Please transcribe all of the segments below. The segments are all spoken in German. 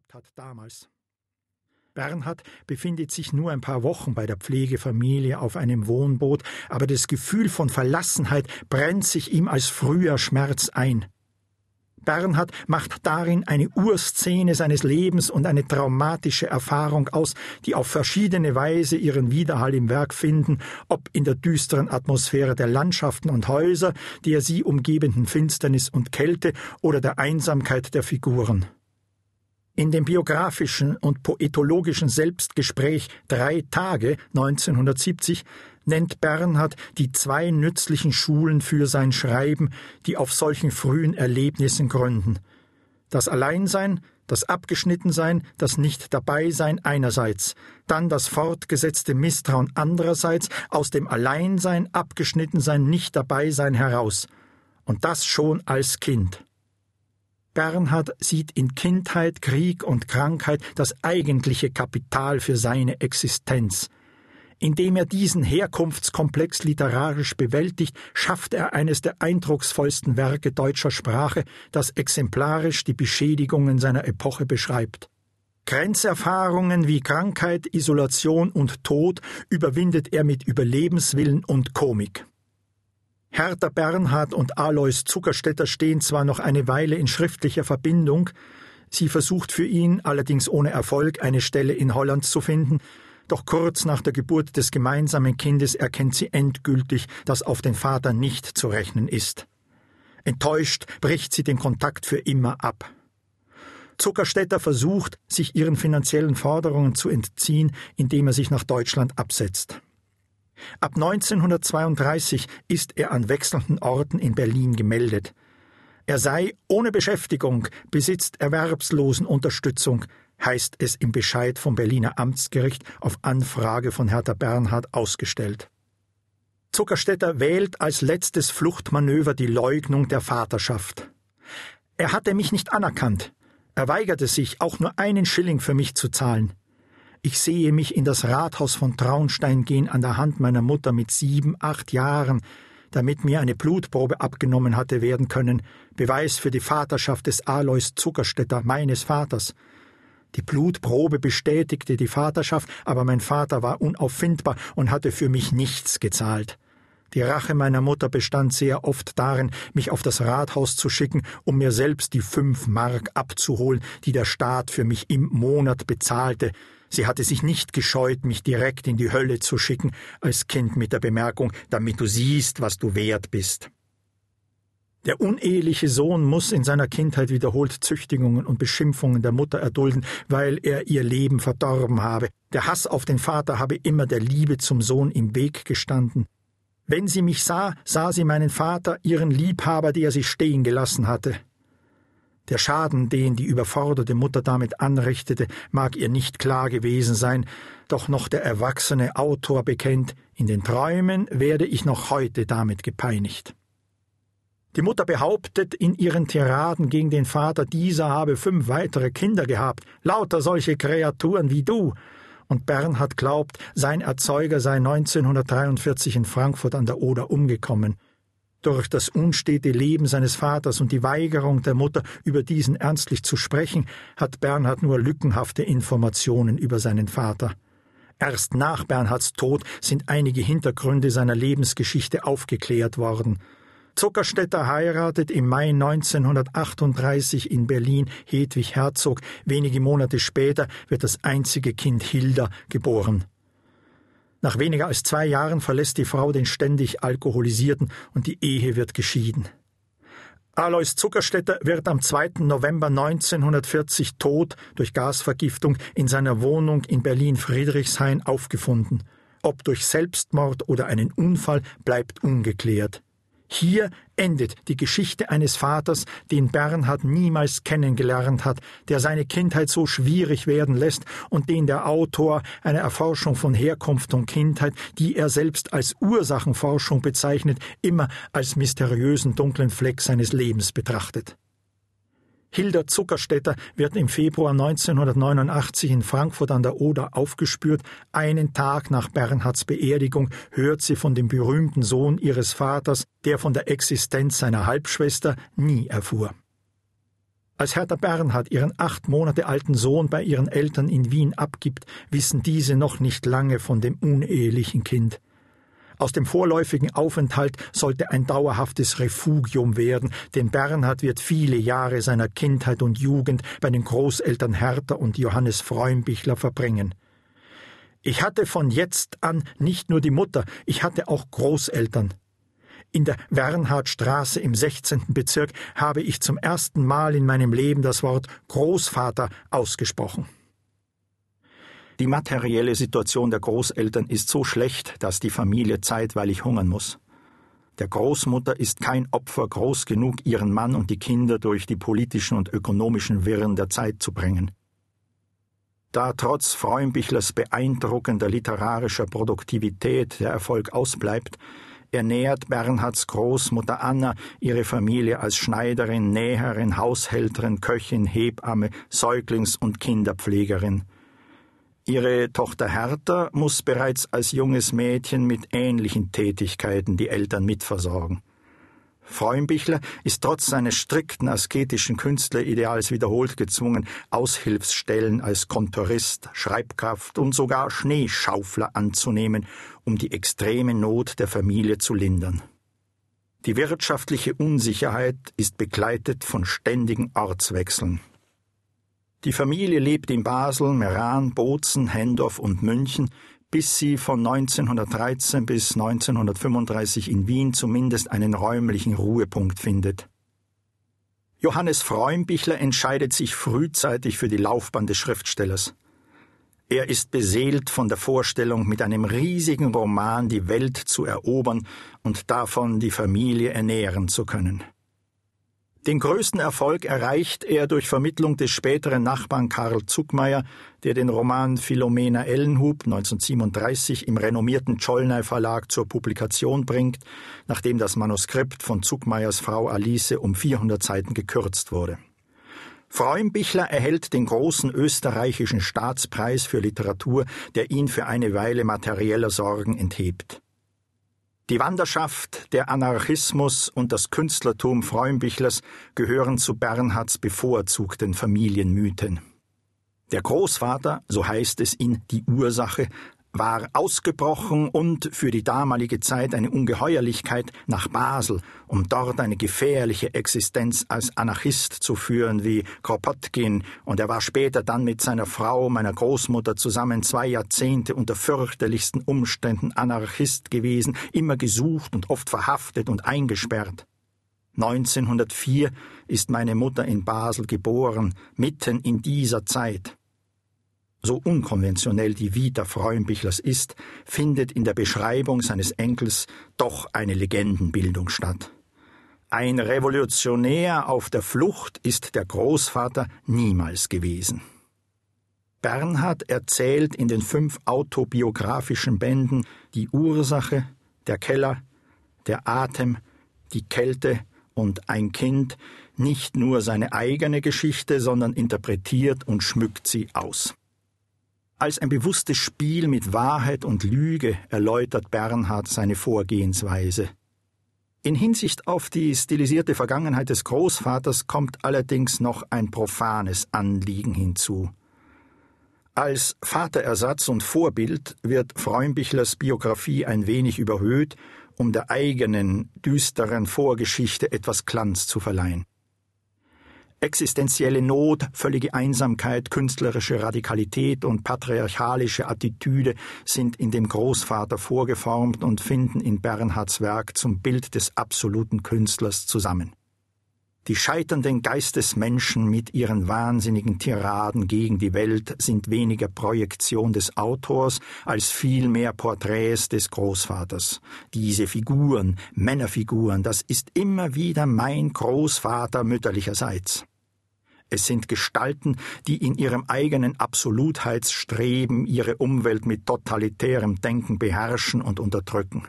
gehabt hat damals. Bernhard befindet sich nur ein paar Wochen bei der Pflegefamilie auf einem Wohnboot, aber das Gefühl von Verlassenheit brennt sich ihm als früher Schmerz ein. Bernhard macht darin eine Urszene seines Lebens und eine traumatische Erfahrung aus, die auf verschiedene Weise ihren Widerhall im Werk finden, ob in der düsteren Atmosphäre der Landschaften und Häuser, der sie umgebenden Finsternis und Kälte oder der Einsamkeit der Figuren. In dem biografischen und poetologischen Selbstgespräch Drei Tage 1970 nennt Bernhard die zwei nützlichen Schulen für sein Schreiben, die auf solchen frühen Erlebnissen gründen. Das Alleinsein, das Abgeschnittensein, das Nicht-Dabeisein einerseits, dann das fortgesetzte Misstrauen andererseits, aus dem Alleinsein, Abgeschnittensein, Nicht-Dabeisein heraus. Und das schon als Kind. Bernhard sieht in Kindheit, Krieg und Krankheit das eigentliche Kapital für seine Existenz. Indem er diesen Herkunftskomplex literarisch bewältigt, schafft er eines der eindrucksvollsten Werke deutscher Sprache, das exemplarisch die Beschädigungen seiner Epoche beschreibt. Grenzerfahrungen wie Krankheit, Isolation und Tod überwindet er mit Überlebenswillen und Komik. Hertha Bernhard und Alois Zuckerstetter stehen zwar noch eine Weile in schriftlicher Verbindung, sie versucht für ihn, allerdings ohne Erfolg, eine Stelle in Holland zu finden, doch kurz nach der Geburt des gemeinsamen Kindes erkennt sie endgültig, dass auf den Vater nicht zu rechnen ist. Enttäuscht bricht sie den Kontakt für immer ab. Zuckerstetter versucht, sich ihren finanziellen Forderungen zu entziehen, indem er sich nach Deutschland absetzt. Ab 1932 ist er an wechselnden Orten in Berlin gemeldet. Er sei ohne Beschäftigung, besitzt Erwerbslosenunterstützung, heißt es im Bescheid vom Berliner Amtsgericht auf Anfrage von Hertha Bernhard ausgestellt. Zuckerstetter wählt als letztes Fluchtmanöver die Leugnung der Vaterschaft. Er hatte mich nicht anerkannt. Er weigerte sich, auch nur einen Schilling für mich zu zahlen. Ich sehe mich in das Rathaus von Traunstein gehen an der Hand meiner Mutter mit sieben, acht Jahren, damit mir eine Blutprobe abgenommen hatte werden können, Beweis für die Vaterschaft des Alois Zuckerstetter, meines Vaters. Die Blutprobe bestätigte die Vaterschaft, aber mein Vater war unauffindbar und hatte für mich nichts gezahlt. Die Rache meiner Mutter bestand sehr oft darin, mich auf das Rathaus zu schicken, um mir selbst die fünf Mark abzuholen, die der Staat für mich im Monat bezahlte. Sie hatte sich nicht gescheut, mich direkt in die Hölle zu schicken, als Kind mit der Bemerkung, damit du siehst, was du wert bist. Der uneheliche Sohn muss in seiner Kindheit wiederholt Züchtigungen und Beschimpfungen der Mutter erdulden, weil er ihr Leben verdorben habe. Der Hass auf den Vater habe immer der Liebe zum Sohn im Weg gestanden. Wenn sie mich sah, sah sie meinen Vater, ihren Liebhaber, der sie stehen gelassen hatte. Der Schaden, den die überforderte Mutter damit anrichtete, mag ihr nicht klar gewesen sein, doch noch der erwachsene Autor bekennt, in den Träumen werde ich noch heute damit gepeinigt. Die Mutter behauptet in ihren Tiraden gegen den Vater, dieser habe fünf weitere Kinder gehabt, lauter solche Kreaturen wie du. Und Bernhard glaubt, sein Erzeuger sei 1943 in Frankfurt an der Oder umgekommen. Durch das unstete Leben seines Vaters und die Weigerung der Mutter, über diesen ernstlich zu sprechen, hat Bernhard nur lückenhafte Informationen über seinen Vater. Erst nach Bernhards Tod sind einige Hintergründe seiner Lebensgeschichte aufgeklärt worden. Zuckerstetter heiratet im Mai 1938 in Berlin Hedwig Herzog. Wenige Monate später wird das einzige Kind Hilda geboren. Nach weniger als zwei Jahren verlässt die Frau den ständig Alkoholisierten und die Ehe wird geschieden. Alois Zuckerstetter wird am 2. November 1940 tot durch Gasvergiftung in seiner Wohnung in Berlin-Friedrichshain aufgefunden. Ob durch Selbstmord oder einen Unfall bleibt ungeklärt. Hier endet die Geschichte eines Vaters, den Bernhard niemals kennengelernt hat, der seine Kindheit so schwierig werden lässt und den der Autor eine Erforschung von Herkunft und Kindheit, die er selbst als Ursachenforschung bezeichnet, immer als mysteriösen dunklen Fleck seines Lebens betrachtet. Hilda Zuckerstetter wird im Februar 1989 in Frankfurt an der Oder aufgespürt. Einen Tag nach Bernhards Beerdigung hört sie von dem berühmten Sohn ihres Vaters, der von der Existenz seiner Halbschwester nie erfuhr. Als Hertha Bernhard ihren acht Monate alten Sohn bei ihren Eltern in Wien abgibt, wissen diese noch nicht lange von dem unehelichen Kind. Aus dem vorläufigen Aufenthalt sollte ein dauerhaftes Refugium werden, denn Bernhard wird viele Jahre seiner Kindheit und Jugend bei den Großeltern Hertha und Johannes Freumbichler verbringen. Ich hatte von jetzt an nicht nur die Mutter, ich hatte auch Großeltern. In der Wernhardstraße im 16. Bezirk habe ich zum ersten Mal in meinem Leben das Wort Großvater ausgesprochen. Die materielle Situation der Großeltern ist so schlecht, dass die Familie zeitweilig hungern muss. Der Großmutter ist kein Opfer groß genug, ihren Mann und die Kinder durch die politischen und ökonomischen Wirren der Zeit zu bringen. Da trotz Freumbichlers beeindruckender literarischer Produktivität der Erfolg ausbleibt, ernährt Bernhards Großmutter Anna ihre Familie als Schneiderin, Näherin, Haushälterin, Köchin, Hebamme, Säuglings- und Kinderpflegerin. Ihre Tochter Hertha muss bereits als junges Mädchen mit ähnlichen Tätigkeiten die Eltern mitversorgen. Freumbichler ist trotz seines strikten asketischen Künstlerideals wiederholt gezwungen, Aushilfsstellen als Kontorist, Schreibkraft und sogar Schneeschaufler anzunehmen, um die extreme Not der Familie zu lindern. Die wirtschaftliche Unsicherheit ist begleitet von ständigen Ortswechseln. Die Familie lebt in Basel, Meran, Bozen, Hendorf und München, bis sie von 1913 bis 1935 in Wien zumindest einen räumlichen Ruhepunkt findet. Johannes Freumbichler entscheidet sich frühzeitig für die Laufbahn des Schriftstellers. Er ist beseelt von der Vorstellung, mit einem riesigen Roman die Welt zu erobern und davon die Familie ernähren zu können. Den größten Erfolg erreicht er durch Vermittlung des späteren Nachbarn Karl Zuckmeier, der den Roman Philomena Ellenhub 1937 im renommierten Czollner Verlag zur Publikation bringt, nachdem das Manuskript von Zuckmeiers Frau Alice um 400 Seiten gekürzt wurde. Freumbichler erhält den großen österreichischen Staatspreis für Literatur, der ihn für eine Weile materieller Sorgen enthebt. Die Wanderschaft, der Anarchismus und das Künstlertum Freumbichlers gehören zu Bernhards bevorzugten Familienmythen. Der Großvater, so heißt es in Die Ursache, war ausgebrochen und für die damalige Zeit eine Ungeheuerlichkeit nach Basel, um dort eine gefährliche Existenz als Anarchist zu führen wie Kropotkin, und er war später dann mit seiner Frau, meiner Großmutter, zusammen zwei Jahrzehnte unter fürchterlichsten Umständen Anarchist gewesen, immer gesucht und oft verhaftet und eingesperrt. 1904 ist meine Mutter in Basel geboren, mitten in dieser Zeit. So unkonventionell die Vita Freumbichlers ist, findet in der Beschreibung seines Enkels doch eine Legendenbildung statt. Ein Revolutionär auf der Flucht ist der Großvater niemals gewesen. Bernhard erzählt in den fünf autobiografischen Bänden die Ursache, der Keller, der Atem, die Kälte und ein Kind nicht nur seine eigene Geschichte, sondern interpretiert und schmückt sie aus. Als ein bewusstes Spiel mit Wahrheit und Lüge erläutert Bernhard seine Vorgehensweise. In Hinsicht auf die stilisierte Vergangenheit des Großvaters kommt allerdings noch ein profanes Anliegen hinzu. Als Vaterersatz und Vorbild wird Freumbichlers Biografie ein wenig überhöht, um der eigenen, düsteren Vorgeschichte etwas Glanz zu verleihen. Existenzielle Not, völlige Einsamkeit, künstlerische Radikalität und patriarchalische Attitüde sind in dem Großvater vorgeformt und finden in Bernhards Werk zum Bild des absoluten Künstlers zusammen. Die scheiternden Geistesmenschen mit ihren wahnsinnigen Tiraden gegen die Welt sind weniger Projektion des Autors als vielmehr Porträts des Großvaters. Diese Figuren, Männerfiguren, das ist immer wieder mein Großvater mütterlicherseits. Es sind Gestalten, die in ihrem eigenen Absolutheitsstreben ihre Umwelt mit totalitärem Denken beherrschen und unterdrücken.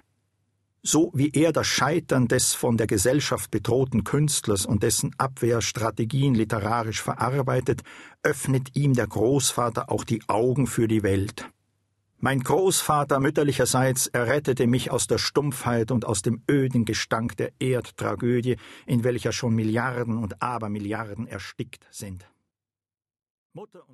So wie er das Scheitern des von der Gesellschaft bedrohten Künstlers und dessen Abwehrstrategien literarisch verarbeitet, öffnet ihm der Großvater auch die Augen für die Welt. Mein Großvater mütterlicherseits errettete mich aus der Stumpfheit und aus dem öden Gestank der Erdtragödie, in welcher schon Milliarden und Abermilliarden erstickt sind. Mutter